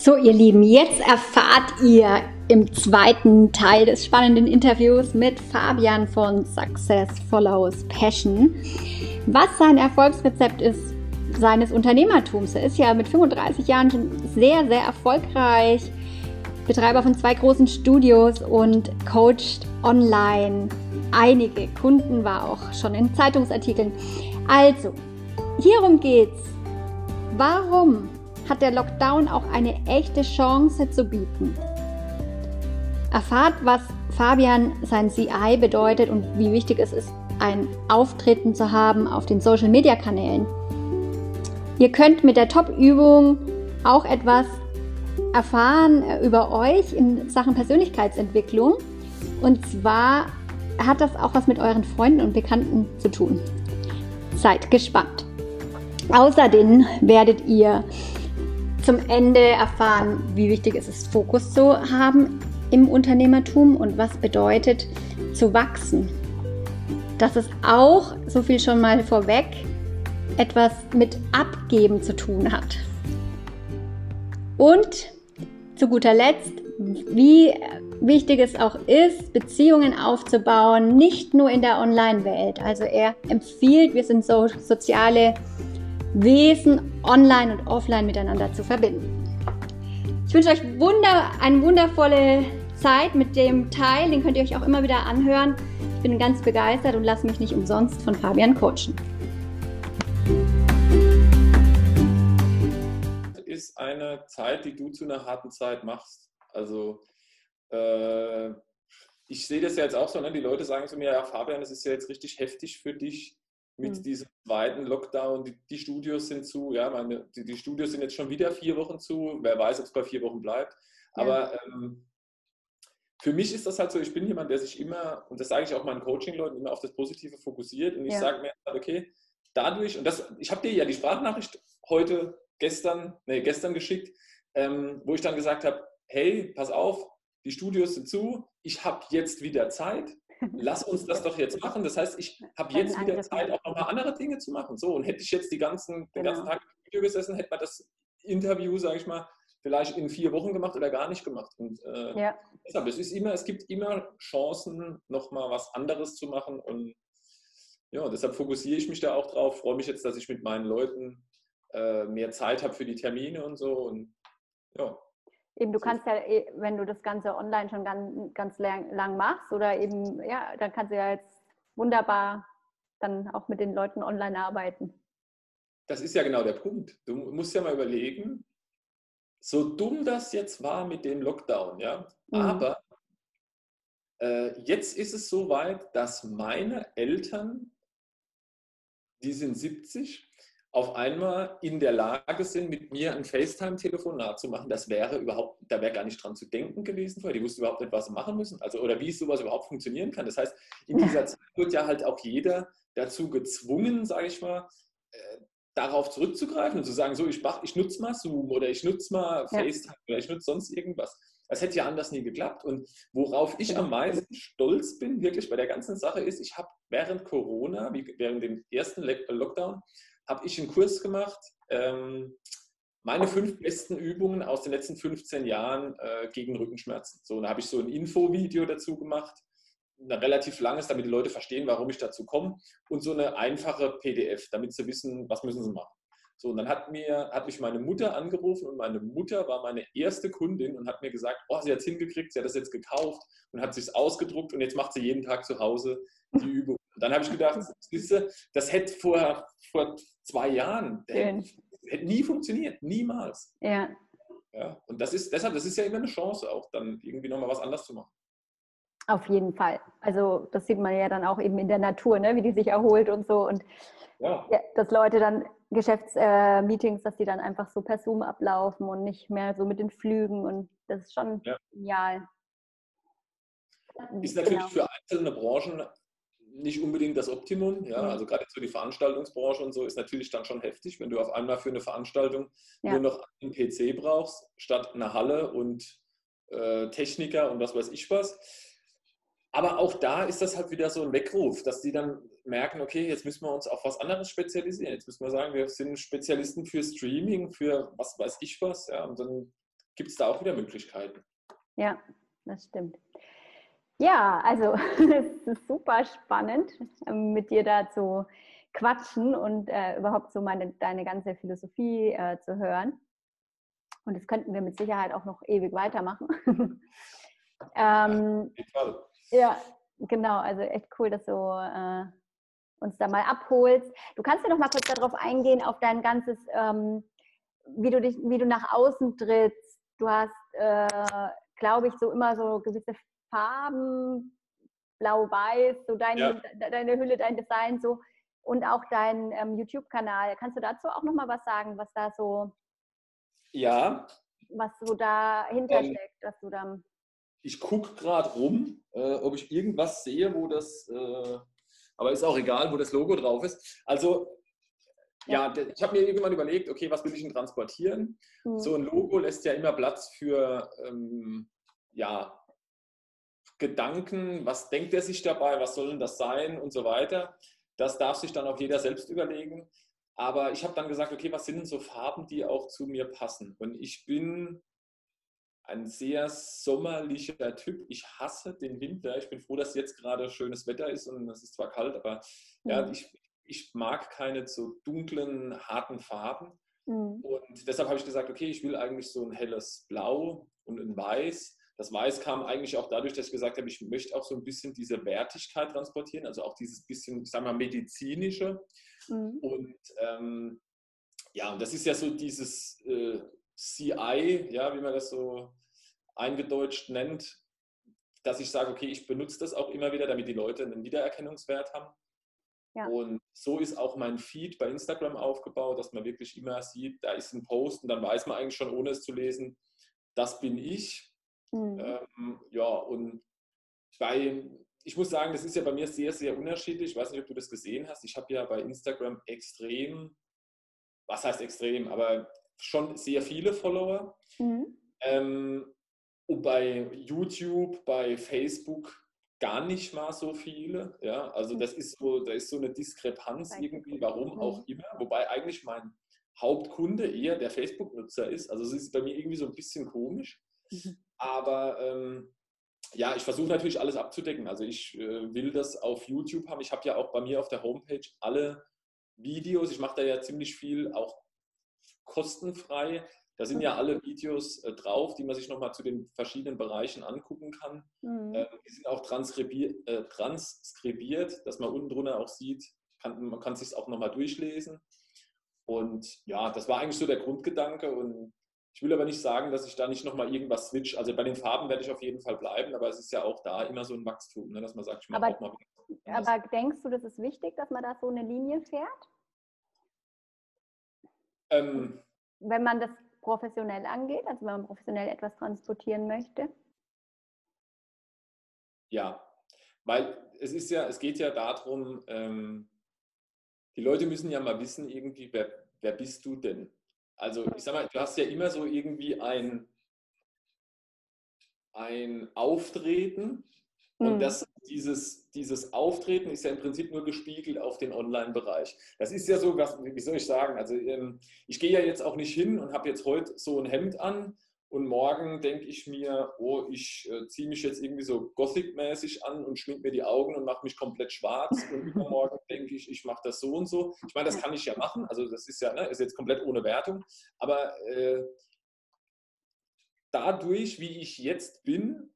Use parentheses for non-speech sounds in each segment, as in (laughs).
So, ihr Lieben, jetzt erfahrt ihr im zweiten Teil des spannenden Interviews mit Fabian von Success Follows Passion, was sein Erfolgsrezept ist seines Unternehmertums. Er ist ja mit 35 Jahren schon sehr, sehr erfolgreich, Betreiber von zwei großen Studios und coacht online einige Kunden, war auch schon in Zeitungsartikeln. Also, hierum geht's. Warum hat der Lockdown auch eine echte Chance zu bieten. Erfahrt, was Fabian sein CI bedeutet und wie wichtig es ist, ein Auftreten zu haben auf den Social-Media-Kanälen. Ihr könnt mit der Top-Übung auch etwas erfahren über euch in Sachen Persönlichkeitsentwicklung. Und zwar hat das auch was mit euren Freunden und Bekannten zu tun. Seid gespannt. Außerdem werdet ihr zum Ende erfahren, wie wichtig es ist, Fokus zu haben im Unternehmertum und was bedeutet zu wachsen. Dass es auch, so viel schon mal vorweg, etwas mit Abgeben zu tun hat. Und zu guter Letzt, wie wichtig es auch ist, Beziehungen aufzubauen, nicht nur in der Online-Welt. Also er empfiehlt, wir sind so soziale Wesen online und offline miteinander zu verbinden. Ich wünsche euch wunder, eine wundervolle Zeit mit dem Teil. Den könnt ihr euch auch immer wieder anhören. Ich bin ganz begeistert und lasse mich nicht umsonst von Fabian coachen. Ist eine Zeit, die du zu einer harten Zeit machst. Also äh, ich sehe das ja jetzt auch so, ne? die Leute sagen zu mir, ja Fabian, es ist ja jetzt richtig heftig für dich, mit mhm. diesem zweiten Lockdown. Die, die, Studios sind zu, ja, meine, die, die, Studios sind jetzt schon wieder vier Wochen zu. Wer weiß, ob es bei vier Wochen bleibt. Aber ja. ähm, für mich ist das halt so, ich bin jemand, der sich immer, und das sage ich auch meinen Coaching-Leuten, immer auf das Positive fokussiert. Und ich ja. sage mir, okay, dadurch, und das, ich habe dir ja die Sprachnachricht heute, gestern, nee, gestern geschickt, ähm, wo ich dann gesagt habe, hey, pass auf, die Studios sind zu, ich habe jetzt wieder Zeit, lass uns das doch jetzt machen. Das heißt, ich habe jetzt wieder Zeit, auch nochmal andere Dinge zu machen. So, und hätte ich jetzt die ganzen, den ganzen genau. Tag im Video gesessen, hätte man das Interview, sage ich mal, vielleicht in vier Wochen gemacht oder gar nicht gemacht. Und äh, ja. deshalb, es ist immer, es gibt immer Chancen, nochmal was anderes zu machen. Und ja, deshalb fokussiere ich mich da auch drauf, freue mich jetzt, dass ich mit meinen Leuten äh, mehr Zeit habe für die Termine und so. Und ja, Eben, du kannst ja, eh, wenn du das Ganze online schon ganz, ganz lang, lang machst oder eben, ja, dann kannst du ja jetzt wunderbar dann auch mit den Leuten online arbeiten. Das ist ja genau der Punkt. Du musst ja mal überlegen, so dumm das jetzt war mit dem Lockdown, ja, mhm. aber äh, jetzt ist es so weit, dass meine Eltern, die sind 70, auf einmal in der Lage sind, mit mir ein FaceTime-Telefonat zu machen, das wäre überhaupt, da wäre gar nicht dran zu denken gewesen vorher. Die wussten überhaupt nicht, was sie machen müssen. Also, oder wie sowas überhaupt funktionieren kann. Das heißt, in dieser Zeit wird ja halt auch jeder dazu gezwungen, sage ich mal, äh, darauf zurückzugreifen und zu sagen, so, ich, mach, ich nutze mal Zoom oder ich nutze mal ja. FaceTime oder ich nutze sonst irgendwas. Das hätte ja anders nie geklappt. Und worauf ich am meisten stolz bin, wirklich bei der ganzen Sache, ist, ich habe während Corona, während dem ersten Lockdown, habe ich einen Kurs gemacht. Ähm, meine fünf besten Übungen aus den letzten 15 Jahren äh, gegen Rückenschmerzen. So, da habe ich so ein Infovideo dazu gemacht, ein relativ langes, damit die Leute verstehen, warum ich dazu komme, und so eine einfache PDF, damit sie wissen, was müssen sie machen. So, und dann hat, mir, hat mich meine Mutter angerufen und meine Mutter war meine erste Kundin und hat mir gesagt, oh, sie hat es hingekriegt, sie hat das jetzt gekauft und hat sich ausgedruckt und jetzt macht sie jeden Tag zu Hause die (laughs) Übung. Und dann habe ich gedacht, siehste, das hätte vor, vor zwei Jahren, hätte, hätte nie funktioniert, niemals. Ja. ja. Und das ist deshalb, das ist ja immer eine Chance auch, dann irgendwie nochmal was anders zu machen. Auf jeden Fall. Also das sieht man ja dann auch eben in der Natur, ne? wie die sich erholt und so. Und ja. Ja, dass Leute dann Geschäftsmeetings, äh, dass die dann einfach so per Zoom ablaufen und nicht mehr so mit den Flügen. Und das ist schon ja. genial. Ist natürlich genau. für einzelne Branchen nicht unbedingt das Optimum. Ja? Mhm. Also gerade so die Veranstaltungsbranche und so ist natürlich dann schon heftig, wenn du auf einmal für eine Veranstaltung ja. nur noch einen PC brauchst, statt eine Halle und äh, Techniker und was weiß ich was. Aber auch da ist das halt wieder so ein Weckruf, dass die dann merken, okay, jetzt müssen wir uns auf was anderes spezialisieren. Jetzt müssen wir sagen, wir sind Spezialisten für Streaming, für was weiß ich was. Ja, und dann gibt es da auch wieder Möglichkeiten. Ja, das stimmt. Ja, also (laughs) es ist super spannend, ähm, mit dir da zu quatschen und äh, überhaupt so meine, deine ganze Philosophie äh, zu hören. Und das könnten wir mit Sicherheit auch noch ewig weitermachen. (laughs) ähm, ja, genau. Also echt cool, dass du äh, uns da mal abholst. Du kannst ja noch mal kurz darauf eingehen, auf dein ganzes, ähm, wie, du dich, wie du nach außen trittst. Du hast, äh, glaube ich, so immer so gewisse Farben, blau-weiß, so dein, ja. deine Hülle, dein Design so und auch dein ähm, YouTube-Kanal. Kannst du dazu auch noch mal was sagen, was da so ja. Was so dahinter ähm, steckt, dass du dann. Ich gucke gerade rum, äh, ob ich irgendwas sehe, wo das, äh, aber ist auch egal, wo das Logo drauf ist. Also ja, ja ich habe mir irgendwann überlegt, okay, was will ich denn transportieren? Mhm. So ein Logo lässt ja immer Platz für ähm, ja, Gedanken, was denkt er sich dabei, was soll denn das sein und so weiter. Das darf sich dann auch jeder selbst überlegen. Aber ich habe dann gesagt, okay, was sind denn so Farben, die auch zu mir passen? Und ich bin ein sehr sommerlicher Typ. Ich hasse den Winter. Ich bin froh, dass jetzt gerade schönes Wetter ist und es ist zwar kalt, aber mhm. ja, ich, ich mag keine so dunklen, harten Farben. Mhm. Und deshalb habe ich gesagt, okay, ich will eigentlich so ein helles Blau und ein Weiß. Das Weiß kam eigentlich auch dadurch, dass ich gesagt habe, ich möchte auch so ein bisschen diese Wertigkeit transportieren, also auch dieses bisschen, ich sage mal, medizinische. Mhm. Und ähm, ja, und das ist ja so dieses äh, CI, ja, wie man das so eingedeutscht nennt, dass ich sage, okay, ich benutze das auch immer wieder, damit die Leute einen Wiedererkennungswert haben. Ja. Und so ist auch mein Feed bei Instagram aufgebaut, dass man wirklich immer sieht, da ist ein Post und dann weiß man eigentlich schon, ohne es zu lesen, das bin ich. Mhm. Ähm, ja, und bei ich muss sagen, das ist ja bei mir sehr, sehr unterschiedlich. Ich weiß nicht, ob du das gesehen hast. Ich habe ja bei Instagram extrem, was heißt extrem, aber schon sehr viele Follower. Mhm. Ähm, und bei YouTube, bei Facebook gar nicht mal so viele. Ja, also das ist so, da ist so eine Diskrepanz irgendwie, warum mhm. auch immer. Wobei eigentlich mein Hauptkunde eher der Facebook-Nutzer ist. Also es ist bei mir irgendwie so ein bisschen komisch. Mhm. Aber ähm, ja, ich versuche natürlich alles abzudecken. Also ich äh, will das auf YouTube haben. Ich habe ja auch bei mir auf der Homepage alle Videos. Ich mache da ja ziemlich viel auch kostenfrei. Da sind ja alle Videos äh, drauf, die man sich nochmal zu den verschiedenen Bereichen angucken kann. Mhm. Äh, die sind auch transkribiert, äh, transkribiert, dass man unten drunter auch sieht, kann, man kann es sich auch nochmal durchlesen. Und ja, das war eigentlich so der Grundgedanke. Und ich will aber nicht sagen, dass ich da nicht nochmal irgendwas switch. Also bei den Farben werde ich auf jeden Fall bleiben, aber es ist ja auch da immer so ein Wachstum, ne, dass man sagt, ich mache auch mal. Aber denkst du, das ist wichtig, dass man da so eine Linie fährt? Ähm, wenn man das professionell angeht, also wenn man professionell etwas transportieren möchte? Ja, weil es ist ja, es geht ja darum, ähm, die Leute müssen ja mal wissen, irgendwie, wer, wer bist du denn? Also ich sag mal, du hast ja immer so irgendwie ein, ein Auftreten und mhm. das, dieses, dieses Auftreten ist ja im Prinzip nur gespiegelt auf den Online-Bereich. Das ist ja so, was, wie soll ich sagen, also ähm, ich gehe ja jetzt auch nicht hin und habe jetzt heute so ein Hemd an und morgen denke ich mir, oh, ich äh, ziehe mich jetzt irgendwie so Gothic-mäßig an und schmink mir die Augen und mache mich komplett schwarz. Und (laughs) übermorgen denke ich, ich mache das so und so. Ich meine, das kann ich ja machen. Also das ist ja, ne, ist jetzt komplett ohne Wertung. Aber äh, dadurch, wie ich jetzt bin,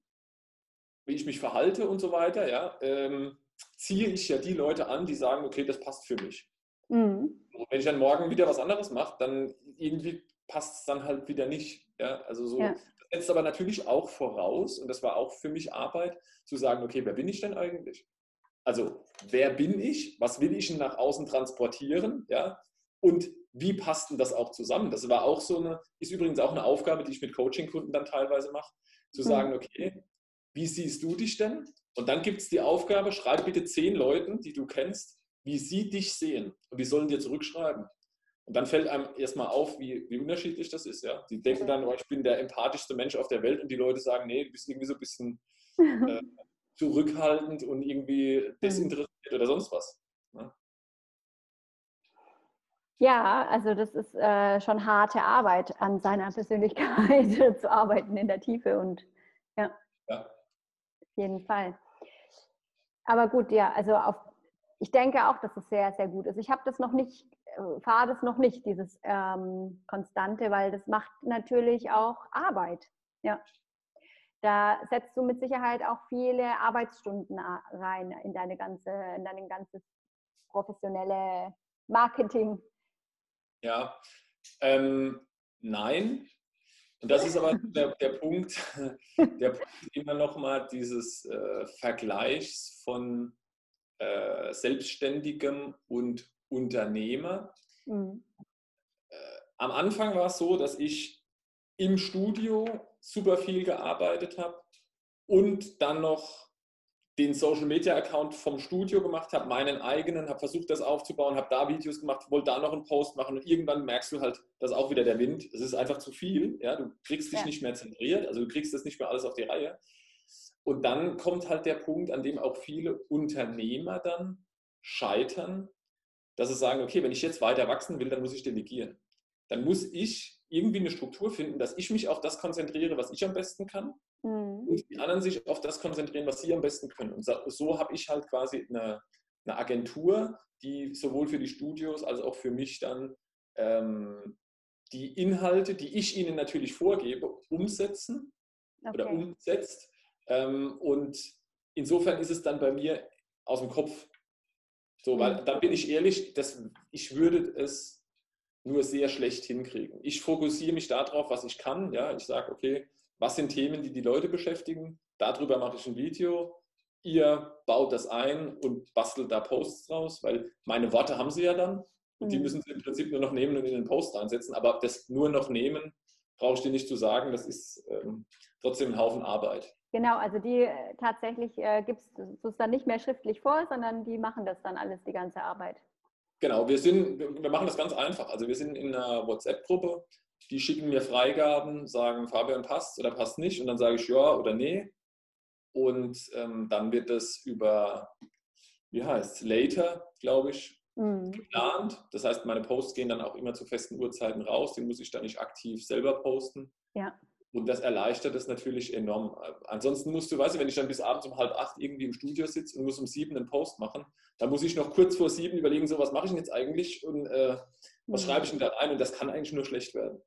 wie ich mich verhalte und so weiter, ja, ähm, ziehe ich ja die Leute an, die sagen, okay, das passt für mich. Mhm. Und wenn ich dann morgen wieder was anderes mache, dann irgendwie passt es dann halt wieder nicht. Ja, also so. Ja. Das setzt aber natürlich auch voraus, und das war auch für mich Arbeit, zu sagen, okay, wer bin ich denn eigentlich? Also, wer bin ich? Was will ich nach außen transportieren? Ja, und wie passt denn das auch zusammen? Das war auch so eine, ist übrigens auch eine Aufgabe, die ich mit Coaching-Kunden dann teilweise mache, zu mhm. sagen, okay, wie siehst du dich denn? Und dann gibt es die Aufgabe, schreib bitte zehn Leuten, die du kennst, wie sie dich sehen. Und die sollen dir zurückschreiben. Und dann fällt einem erstmal auf, wie, wie unterschiedlich das ist. Ja? Die denken dann, oh, ich bin der empathischste Mensch auf der Welt und die Leute sagen, nee, du bist irgendwie so ein bisschen (laughs) äh, zurückhaltend und irgendwie desinteressiert oder sonst was. Ne? Ja, also das ist äh, schon harte Arbeit, an seiner Persönlichkeit (laughs) zu arbeiten in der Tiefe und ja, ja. auf jeden Fall. Aber gut, ja, also auf, ich denke auch, dass es sehr, sehr gut ist. Ich habe das noch nicht, fahre das noch nicht, dieses ähm, Konstante, weil das macht natürlich auch Arbeit. Ja. Da setzt du mit Sicherheit auch viele Arbeitsstunden rein in deine ganze, in dein ganzes professionelle Marketing. Ja, ähm, nein. Und das ist aber (laughs) der, der Punkt, (laughs) der Punkt immer nochmal dieses äh, Vergleichs von äh, Selbstständigem und Unternehmer. Mhm. Äh, am Anfang war es so, dass ich im Studio super viel gearbeitet habe und dann noch den Social Media Account vom Studio gemacht habe, meinen eigenen, habe versucht, das aufzubauen, habe da Videos gemacht, wollte da noch einen Post machen und irgendwann merkst du halt, dass auch wieder der Wind, es ist einfach zu viel, ja, du kriegst dich ja. nicht mehr zentriert, also du kriegst das nicht mehr alles auf die Reihe. Und dann kommt halt der Punkt, an dem auch viele Unternehmer dann scheitern, dass sie sagen, okay, wenn ich jetzt weiter wachsen will, dann muss ich delegieren. Dann muss ich irgendwie eine Struktur finden, dass ich mich auf das konzentriere, was ich am besten kann mhm. und die anderen sich auf das konzentrieren, was sie am besten können. Und so, so habe ich halt quasi eine, eine, Agentur, die sowohl für die Studios als auch für mich dann ähm, die Inhalte, die ich ihnen natürlich vorgebe, umsetzen okay. oder umsetzt. Ähm, und insofern ist es dann bei mir aus dem Kopf. So, weil mhm. dann bin ich ehrlich, das, ich würde es nur sehr schlecht hinkriegen. Ich fokussiere mich darauf, was ich kann. Ja, ich sage, okay, was sind Themen, die die Leute beschäftigen? Darüber mache ich ein Video. Ihr baut das ein und bastelt da Posts draus, weil meine Worte haben sie ja dann. Und die mhm. müssen sie im Prinzip nur noch nehmen und in den Post reinsetzen. Aber das nur noch nehmen, brauche ich dir nicht zu sagen. Das ist ähm, trotzdem ein Haufen Arbeit. Genau, also die äh, tatsächlich äh, gibst du es dann nicht mehr schriftlich vor, sondern die machen das dann alles, die ganze Arbeit. Genau, wir, sind, wir machen das ganz einfach. Also wir sind in einer WhatsApp-Gruppe, die schicken mir Freigaben, sagen, Fabian passt oder passt nicht und dann sage ich ja oder nee. Und ähm, dann wird das über, wie heißt es, Later, glaube ich, mhm. geplant. Das heißt, meine Posts gehen dann auch immer zu festen Uhrzeiten raus. Den muss ich dann nicht aktiv selber posten. Ja. Und das erleichtert es natürlich enorm. Ansonsten musst du, weißt du, wenn ich dann bis abends um halb acht irgendwie im Studio sitze und muss um sieben einen Post machen, dann muss ich noch kurz vor sieben überlegen, so was mache ich denn jetzt eigentlich und äh, was mhm. schreibe ich denn da rein? Und das kann eigentlich nur schlecht werden.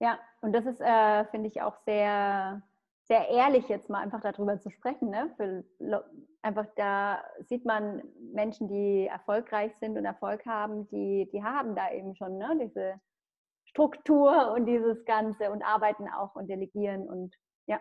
Ja, und das ist, äh, finde ich, auch sehr, sehr ehrlich, jetzt mal einfach darüber zu sprechen. Ne? Für, einfach da sieht man Menschen, die erfolgreich sind und Erfolg haben, die, die haben da eben schon ne? diese Struktur und dieses Ganze und arbeiten auch und delegieren und ja.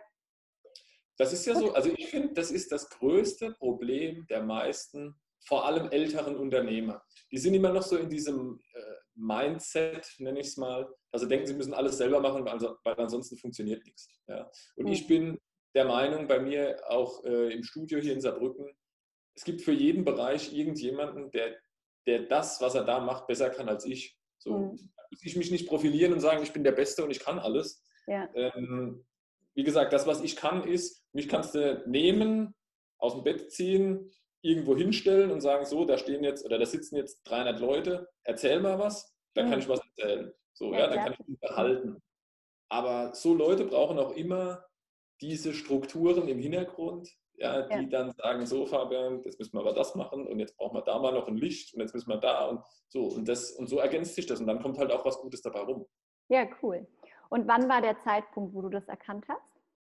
Das ist ja so, also ich finde, das ist das größte Problem der meisten, vor allem älteren Unternehmer. Die sind immer noch so in diesem äh, Mindset, nenne ich es mal, also denken, sie müssen alles selber machen, weil ansonsten funktioniert nichts. Ja. Und mhm. ich bin der Meinung, bei mir auch äh, im Studio hier in Saarbrücken, es gibt für jeden Bereich irgendjemanden, der, der das, was er da macht, besser kann als ich. So, mhm muss ich mich nicht profilieren und sagen, ich bin der Beste und ich kann alles. Ja. Ähm, wie gesagt, das, was ich kann, ist, mich kannst du nehmen, aus dem Bett ziehen, irgendwo hinstellen und sagen, so, da stehen jetzt oder da sitzen jetzt 300 Leute, erzähl mal was, dann mhm. kann ich was erzählen. So, ja, ja dann kann ich mich behalten. Aber so Leute brauchen auch immer diese Strukturen im Hintergrund, ja, die ja. dann sagen, so Fabian, jetzt müssen wir aber das machen und jetzt brauchen wir da mal noch ein Licht und jetzt müssen wir da und so und das und so ergänzt sich das und dann kommt halt auch was Gutes dabei rum. Ja, cool. Und wann war der Zeitpunkt, wo du das erkannt hast?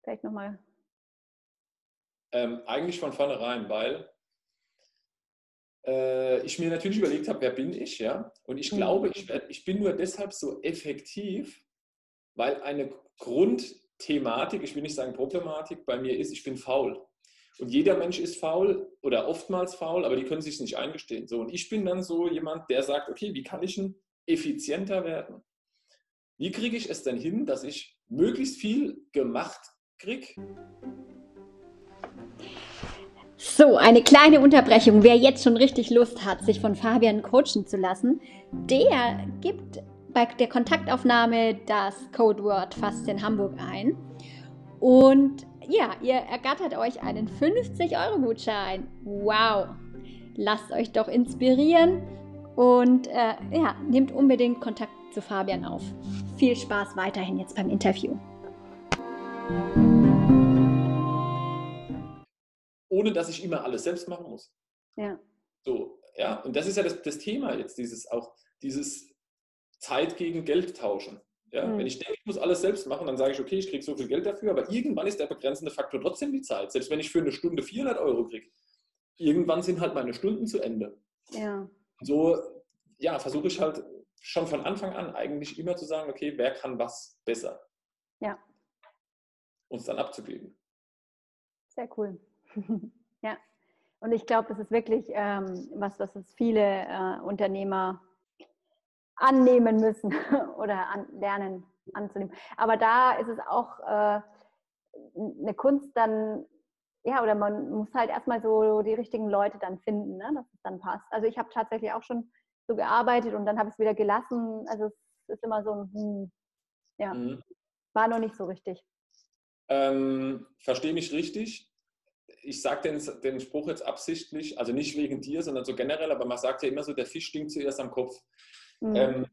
Vielleicht nochmal. Ähm, eigentlich von vornherein, weil äh, ich mir natürlich überlegt habe, wer bin ich, ja? Und ich mhm. glaube, ich, werd, ich bin nur deshalb so effektiv, weil eine Grundthematik, ich will nicht sagen Problematik, bei mir ist, ich bin faul. Und jeder Mensch ist faul oder oftmals faul, aber die können sich nicht eingestehen. So, und ich bin dann so jemand, der sagt, okay, wie kann ich denn effizienter werden? Wie kriege ich es denn hin, dass ich möglichst viel gemacht kriege? So, eine kleine Unterbrechung. Wer jetzt schon richtig Lust hat, sich von Fabian coachen zu lassen, der gibt bei der Kontaktaufnahme das Codewort Fast in Hamburg ein. Und ja, ihr ergattert euch einen 50-Euro-Gutschein. Wow! Lasst euch doch inspirieren Und äh, ja, nehmt unbedingt Kontakt zu Fabian auf. Viel Spaß weiterhin jetzt beim Interview. Ohne dass ich immer alles selbst machen muss. Ja. So, ja, und das ist ja das, das Thema jetzt, dieses auch dieses Zeit gegen Geld tauschen. Ja, mhm. Wenn ich denke, ich muss alles selbst machen, dann sage ich, okay, ich kriege so viel Geld dafür, aber irgendwann ist der begrenzende Faktor trotzdem die Zeit. Selbst wenn ich für eine Stunde 400 Euro kriege, irgendwann sind halt meine Stunden zu Ende. Ja. So, ja, versuche ich halt schon von Anfang an eigentlich immer zu sagen, okay, wer kann was besser? Ja. Uns dann abzugeben. Sehr cool. (laughs) ja. Und ich glaube, das ist wirklich ähm, was, was viele äh, Unternehmer annehmen müssen (laughs) oder an, lernen anzunehmen. Aber da ist es auch äh, eine Kunst dann, ja, oder man muss halt erstmal so die richtigen Leute dann finden, ne, dass es dann passt. Also ich habe tatsächlich auch schon so gearbeitet und dann habe ich es wieder gelassen. Also es ist immer so ein, hm, ja, mhm. war noch nicht so richtig. Ähm, Verstehe mich richtig. Ich sage den, den Spruch jetzt absichtlich, also nicht wegen dir, sondern so generell, aber man sagt ja immer so, der Fisch stinkt zuerst am Kopf. Mhm. Ähm,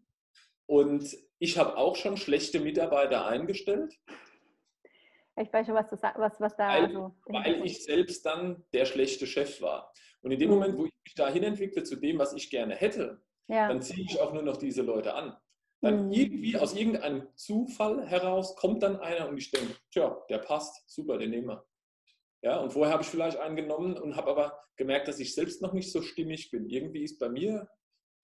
und ich habe auch schon schlechte Mitarbeiter eingestellt. Ich weiß schon, was, du, was, was da. Weil, also, weil ich selbst dann der schlechte Chef war. Und in dem mhm. Moment, wo ich mich dahin entwickle zu dem, was ich gerne hätte, ja. dann ziehe ich auch nur noch diese Leute an. Dann mhm. irgendwie aus irgendeinem Zufall heraus kommt dann einer und ich denke, tja, der passt, super, den nehmen wir. Ja, und vorher habe ich vielleicht einen genommen und habe aber gemerkt, dass ich selbst noch nicht so stimmig bin. Irgendwie ist bei mir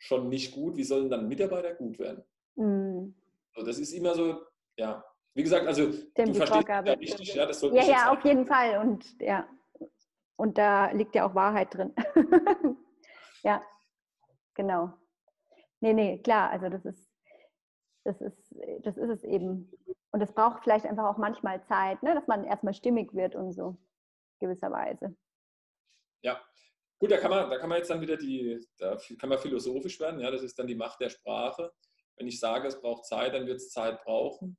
schon nicht gut, wie sollen dann Mitarbeiter gut werden? Mhm. So, das ist immer so, ja. Wie gesagt, also Dem du verstehst ja richtig, ja, das Ja, ja, auf jeden Fall. Und ja, und da liegt ja auch Wahrheit drin. (laughs) ja, genau. Nee, nee, klar, also das ist, das ist, das ist es eben. Und es braucht vielleicht einfach auch manchmal Zeit, ne, dass man erstmal stimmig wird und so, gewisserweise. Ja, Gut, da kann man, da kann man jetzt dann wieder die, da kann man philosophisch werden, ja, das ist dann die Macht der Sprache. Wenn ich sage, es braucht Zeit, dann wird es Zeit brauchen.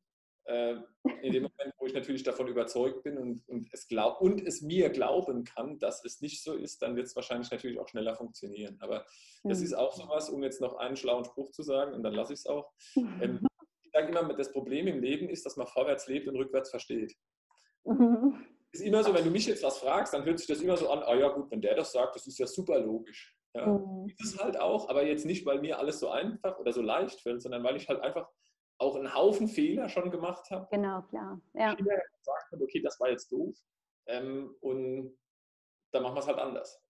Äh, in dem Moment, wo ich natürlich davon überzeugt bin und, und, es glaub, und es mir glauben kann, dass es nicht so ist, dann wird es wahrscheinlich natürlich auch schneller funktionieren. Aber das mhm. ist auch so was, um jetzt noch einen schlauen Spruch zu sagen, und dann lasse ich es auch. Ähm, (laughs) ich sage immer, das Problem im Leben ist, dass man vorwärts lebt und rückwärts versteht. Mhm ist immer so, wenn du mich jetzt was fragst, dann hört sich das immer so an, ah ja gut, wenn der das sagt, das ist ja super logisch. Ja, mhm. Ist es halt auch, aber jetzt nicht, weil mir alles so einfach oder so leicht fällt, sondern weil ich halt einfach auch einen Haufen Fehler schon gemacht habe. Genau, klar. Ja. Gesagt habe, okay, das war jetzt doof. Ähm, und dann machen wir es halt anders.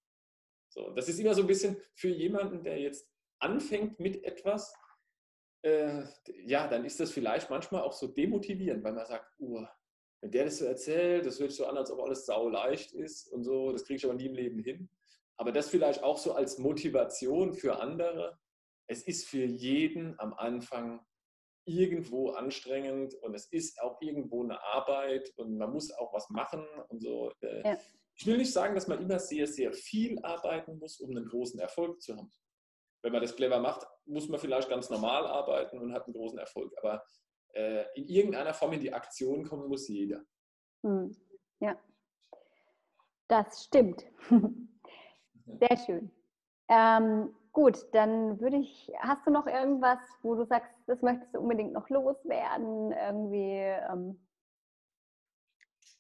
So, das ist immer so ein bisschen für jemanden, der jetzt anfängt mit etwas, äh, ja, dann ist das vielleicht manchmal auch so demotivierend, weil man sagt, uh, wenn der das so erzählt, das hört sich so an, als ob alles sau leicht ist und so, das kriege ich aber nie im Leben hin. Aber das vielleicht auch so als Motivation für andere. Es ist für jeden am Anfang irgendwo anstrengend und es ist auch irgendwo eine Arbeit und man muss auch was machen und so. Äh, ja. Ich will nicht sagen, dass man immer sehr, sehr viel arbeiten muss, um einen großen Erfolg zu haben. Wenn man das clever macht, muss man vielleicht ganz normal arbeiten und hat einen großen Erfolg. Aber äh, in irgendeiner Form in die Aktion kommen muss jeder. Hm. Ja, das stimmt. (laughs) Sehr schön. Ähm, gut, dann würde ich, hast du noch irgendwas, wo du sagst, das möchtest du unbedingt noch loswerden, irgendwie, ähm,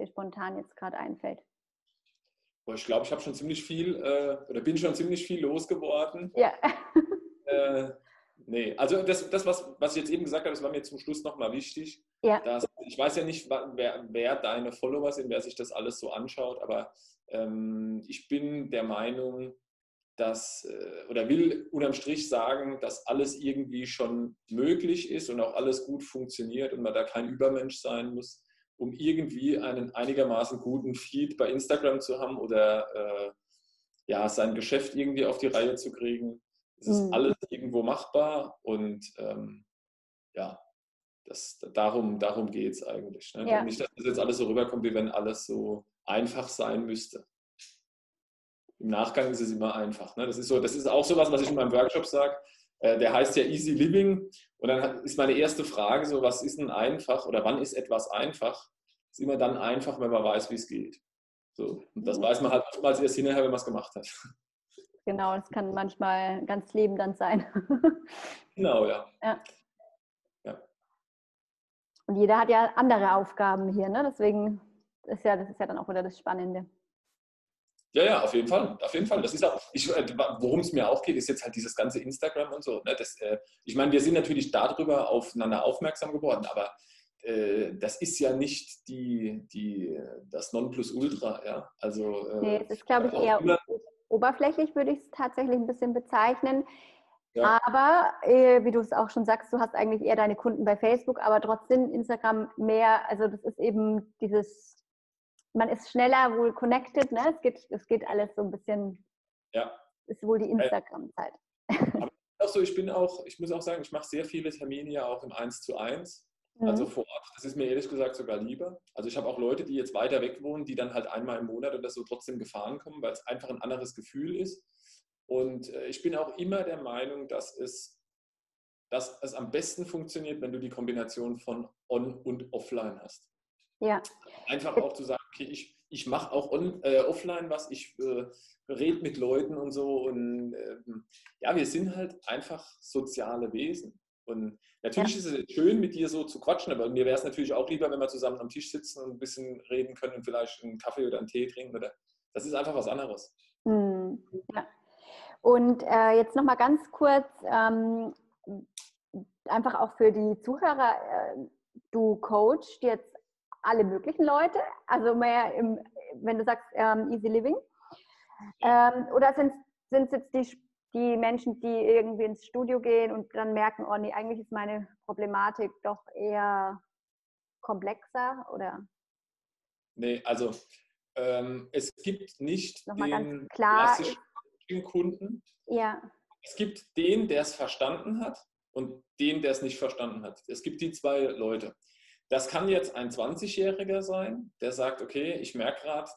dir spontan jetzt gerade einfällt? Ich glaube, ich habe schon ziemlich viel äh, oder bin schon ziemlich viel losgeworden. Ja. äh, Nee, also das, das was, was ich jetzt eben gesagt habe, das war mir zum Schluss nochmal wichtig. Ja. Dass, ich weiß ja nicht, wer, wer, deine Follower sind, wer sich das alles so anschaut, aber ähm, ich bin der Meinung, dass, äh, oder will unterm Strich sagen, dass alles irgendwie schon möglich ist und auch alles gut funktioniert und man da kein Übermensch sein muss, um irgendwie einen einigermaßen guten Feed bei Instagram zu haben oder äh, ja, sein Geschäft irgendwie auf die Reihe zu kriegen. Es ist mhm. alles irgendwo machbar und ähm, ja, das, darum, darum geht es eigentlich. Ne? Ja. Nicht, dass das jetzt alles so rüberkommt, wie wenn alles so einfach sein müsste. Im Nachgang ist es immer einfach. Ne? Das, ist so, das ist auch so was, was ich in meinem Workshop sage. Äh, der heißt ja Easy Living. Und dann ist meine erste Frage so, was ist denn einfach oder wann ist etwas einfach? Ist immer dann einfach, wenn man weiß, wie es geht. So. Und das mhm. weiß man halt oftmals erst hinterher, wenn man es gemacht hat. Genau, das kann manchmal ganz Leben dann sein. (laughs) genau, ja. ja. ja. Und jeder hat ja andere Aufgaben hier, ne? Deswegen ist ja, das ist ja dann auch wieder das Spannende. Ja, ja, auf jeden Fall. Auf jeden Fall. Das ist auch, äh, worum es mir auch geht, ist jetzt halt dieses ganze Instagram und so. Ne? Das, äh, ich meine, wir sind natürlich darüber aufeinander aufmerksam geworden, aber äh, das ist ja nicht die, die, das Nonplusultra. Ja? Also, äh, nee, das ist, glaube ich, eher oberflächlich, würde ich es tatsächlich ein bisschen bezeichnen. Ja. Aber äh, wie du es auch schon sagst, du hast eigentlich eher deine Kunden bei Facebook, aber trotzdem Instagram mehr, also das ist eben dieses man ist schneller wohl connected, ne? Es geht, es geht alles so ein bisschen, ja. ist wohl die Instagram-Zeit. Also ich bin auch, ich muss auch sagen, ich mache sehr viele Termine ja auch im 1 zu 1. Mhm. Also vor Ort. Das ist mir ehrlich gesagt sogar lieber. Also ich habe auch Leute, die jetzt weiter weg wohnen, die dann halt einmal im Monat oder so trotzdem gefahren kommen, weil es einfach ein anderes Gefühl ist. Und äh, ich bin auch immer der Meinung, dass es, dass es am besten funktioniert, wenn du die Kombination von On und Offline hast. Ja. Einfach auch zu sagen, okay, ich, ich mache auch on, äh, offline was, ich äh, rede mit Leuten und so. Und äh, ja, wir sind halt einfach soziale Wesen. Und natürlich ja. ist es schön, mit dir so zu quatschen, aber mir wäre es natürlich auch lieber, wenn wir zusammen am Tisch sitzen und ein bisschen reden können und vielleicht einen Kaffee oder einen Tee trinken. Oder, das ist einfach was anderes. Hm, ja. Und äh, jetzt nochmal ganz kurz, ähm, einfach auch für die Zuhörer, äh, du coachst jetzt alle möglichen Leute, also mehr im, wenn du sagst ähm, Easy Living? Ähm, oder sind es jetzt die, die Menschen, die irgendwie ins Studio gehen und dann merken, oh nee, eigentlich ist meine Problematik doch eher komplexer oder? Nee, also ähm, es gibt nicht Nochmal den klassischen Kunden. Ja. Es gibt den, der es verstanden hat und den, der es nicht verstanden hat. Es gibt die zwei Leute. Das kann jetzt ein 20-Jähriger sein, der sagt, okay, ich merke gerade,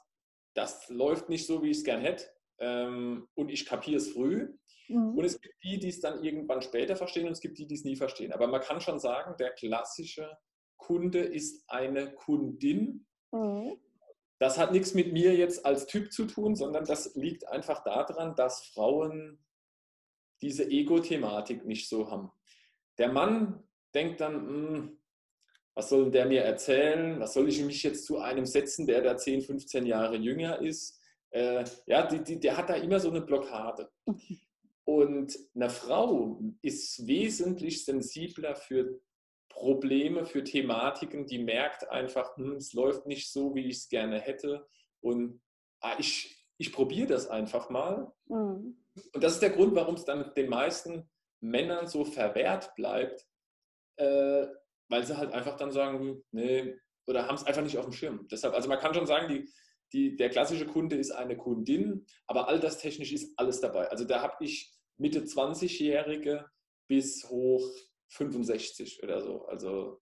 das läuft nicht so, wie ich es gern hätte ähm, und ich kapiere es früh. Mhm. Und es gibt die, die es dann irgendwann später verstehen und es gibt die, die es nie verstehen. Aber man kann schon sagen, der klassische Kunde ist eine Kundin. Mhm. Das hat nichts mit mir jetzt als Typ zu tun, sondern das liegt einfach daran, dass Frauen diese Ego-Thematik nicht so haben. Der Mann denkt dann, hm, was soll der mir erzählen? Was soll ich mich jetzt zu einem setzen, der da 10, 15 Jahre jünger ist? Äh, ja, die, die, der hat da immer so eine Blockade. (laughs) Und eine Frau ist wesentlich sensibler für Probleme, für Thematiken, die merkt einfach, hm, es läuft nicht so, wie ich es gerne hätte. Und ah, ich, ich probiere das einfach mal. Mhm. Und das ist der Grund, warum es dann den meisten Männern so verwehrt bleibt, äh, weil sie halt einfach dann sagen, nee, oder haben es einfach nicht auf dem Schirm. Deshalb, also man kann schon sagen, die, die, der klassische Kunde ist eine Kundin, aber alterstechnisch ist alles dabei. Also da habe ich Mitte 20-Jährige bis hoch 65 oder so. Also,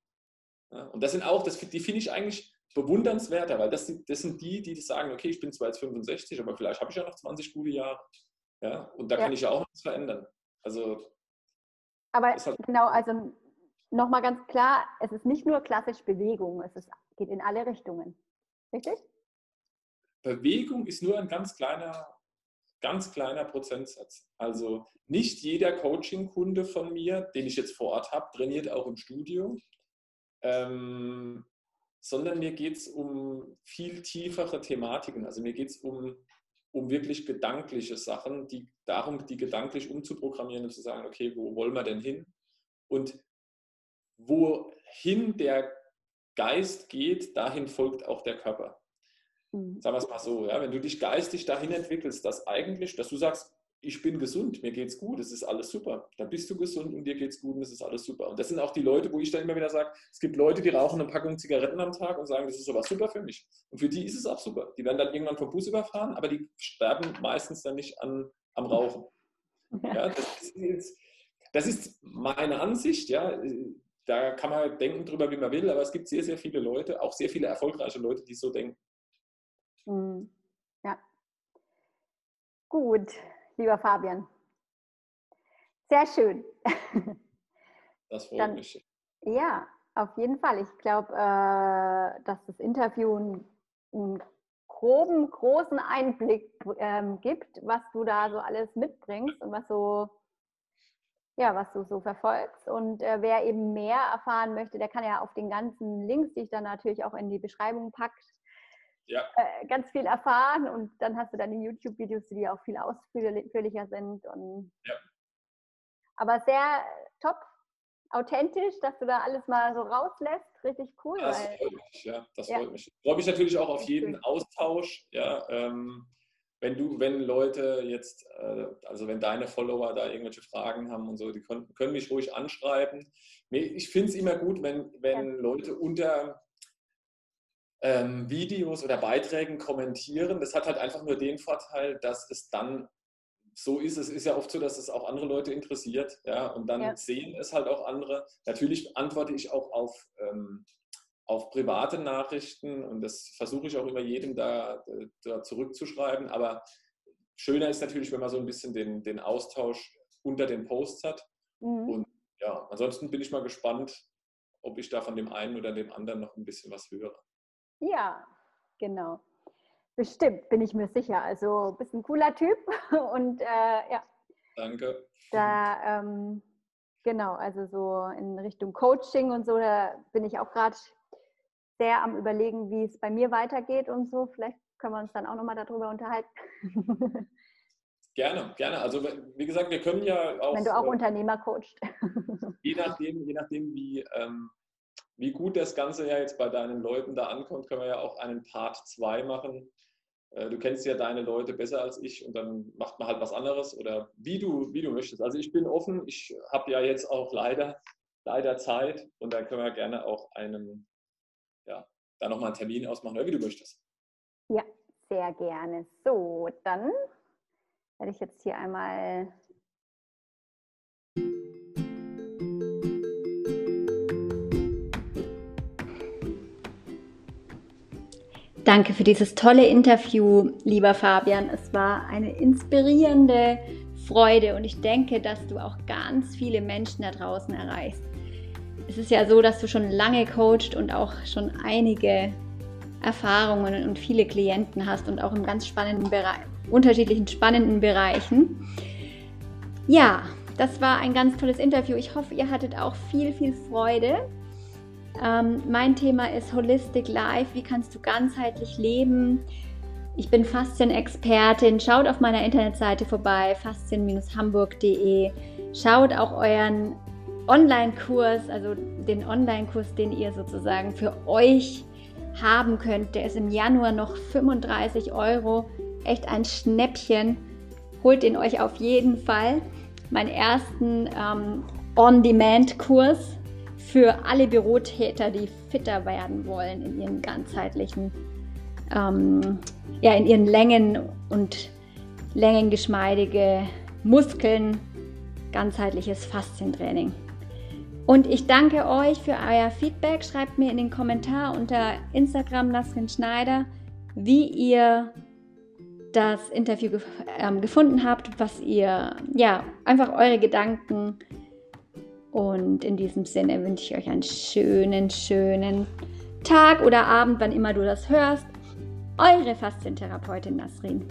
ja. Und das sind auch, das, die finde ich eigentlich bewundernswerter, weil das, das sind die, die sagen, okay, ich bin zwar jetzt 65, aber vielleicht habe ich ja noch 20 gute Jahre. Ja, und da ja. kann ich ja auch was verändern. Also, aber halt genau, also nochmal ganz klar, es ist nicht nur klassisch Bewegung, es ist, geht in alle Richtungen. Richtig? Bewegung ist nur ein ganz kleiner, ganz kleiner Prozentsatz. Also nicht jeder Coaching-Kunde von mir, den ich jetzt vor Ort habe, trainiert auch im Studio. Ähm, sondern mir geht es um viel tiefere Thematiken. Also mir geht es um, um wirklich gedankliche Sachen, die darum, die gedanklich umzuprogrammieren und zu sagen, okay, wo wollen wir denn hin? Und wohin der Geist geht, dahin folgt auch der Körper. Mhm. Sagen wir es mal so, ja? wenn du dich geistig dahin entwickelst, dass eigentlich, dass du sagst, ich bin gesund, mir geht's gut, es ist alles super. Dann bist du gesund und dir geht's gut und es ist alles super. Und das sind auch die Leute, wo ich dann immer wieder sage, es gibt Leute, die rauchen eine Packung Zigaretten am Tag und sagen, das ist sowas super für mich. Und für die ist es auch super. Die werden dann irgendwann vom Bus überfahren, aber die sterben meistens dann nicht an, am Rauchen. (laughs) Ja, das, ist, das ist meine Ansicht, ja da kann man denken drüber, wie man will, aber es gibt sehr, sehr viele Leute, auch sehr viele erfolgreiche Leute, die so denken. Hm, ja. Gut, lieber Fabian. Sehr schön. (laughs) Das freut Dann, mich. Ja, auf jeden Fall. Ich glaube, äh, dass das Interview ein, ein groben, großen Einblick ähm, gibt, was du da so alles mitbringst und was so ja, was du so verfolgst. Und äh, wer eben mehr erfahren möchte, der kann ja auf den ganzen Links, die ich dann natürlich auch in die Beschreibung packe, ja. äh, ganz viel erfahren. Und dann hast du deine YouTube-Videos, die auch viel ausführlicher sind. Und ja. Aber sehr top, authentisch, dass du da alles mal so rauslässt. Richtig cool. Das freut mich, ja. Das ja. freut mich. Ich freue mich natürlich auch auf jeden Austausch. Ja, ähm, wenn du, wenn Leute jetzt, äh, also wenn deine Follower da irgendwelche Fragen haben und so, die können, können mich ruhig anschreiben. Ich finde es immer gut, wenn, wenn Leute unter ähm, Videos oder Beiträgen kommentieren. Das hat halt einfach nur den Vorteil, dass es dann so ist. Es ist ja oft so, dass es auch andere Leute interessiert, ja, und dann ja. sehen es halt auch andere. Natürlich antworte ich auch auf ähm, auf private Nachrichten und das versuche ich auch immer jedem da, da zurückzuschreiben. Aber schöner ist natürlich, wenn man so ein bisschen den, den Austausch unter den Posts hat. Mhm. Und ja, ansonsten bin ich mal gespannt, ob ich da von dem einen oder dem anderen noch ein bisschen was höre. Ja, genau. Bestimmt, bin ich mir sicher. Also bist ein cooler Typ (laughs) und äh, ja. Danke. Da, ähm, genau, also so in Richtung Coaching und so, da bin ich auch gerade sehr am Überlegen, wie es bei mir weitergeht und so. Vielleicht können wir uns dann auch nochmal darüber unterhalten. (laughs) Gerne, gerne. Also wie gesagt, wir können ja auch. Wenn du auch äh, Unternehmer coachst. je nachdem, (laughs) je nachdem wie, ähm, wie gut das Ganze ja jetzt bei deinen Leuten da ankommt, können wir ja auch einen Part 2 machen. Äh, du kennst ja deine Leute besser als ich und dann macht man halt was anderes oder wie du, wie du möchtest. Also ich bin offen, ich habe ja jetzt auch leider, leider Zeit und da können wir gerne auch einen ja, da nochmal einen Termin ausmachen oder wie du möchtest. Ja, sehr gerne. So, dann werde ich jetzt hier einmal Danke für dieses tolle Interview, lieber Fabian. Es war eine inspirierende Freude und ich denke, dass du auch ganz viele Menschen da draußen erreichst es ist ja so, dass du schon lange coacht und auch schon einige Erfahrungen und viele Klienten hast und auch im ganz spannenden Bereich, unterschiedlichen spannenden Bereichen. Ja, das war ein ganz tolles Interview. Ich hoffe, ihr hattet auch viel, viel Freude. Ähm, mein Thema ist Holistic Life. Wie kannst du ganzheitlich leben? Ich bin Faszien-Expertin. Schaut auf meiner Internetseite vorbei, faszien-hamburg.de. Schaut auch euren Online-Kurs, also den Online-Kurs, den ihr sozusagen für euch haben könnt, der ist im Januar noch 35 Euro. Echt ein Schnäppchen. Holt ihn euch auf jeden Fall. Meinen ersten ähm, On-Demand-Kurs für alle Bürotäter, die fitter werden wollen in ihren ganzheitlichen, ähm, ja, in ihren Längen und längengeschmeidige Muskeln, ganzheitliches Faszientraining. Und ich danke euch für euer Feedback. Schreibt mir in den Kommentar unter Instagram Nasrin Schneider, wie ihr das Interview gef ähm, gefunden habt, was ihr, ja, einfach eure Gedanken. Und in diesem Sinne wünsche ich euch einen schönen, schönen Tag oder Abend, wann immer du das hörst. Eure Faszientherapeutin Nasrin.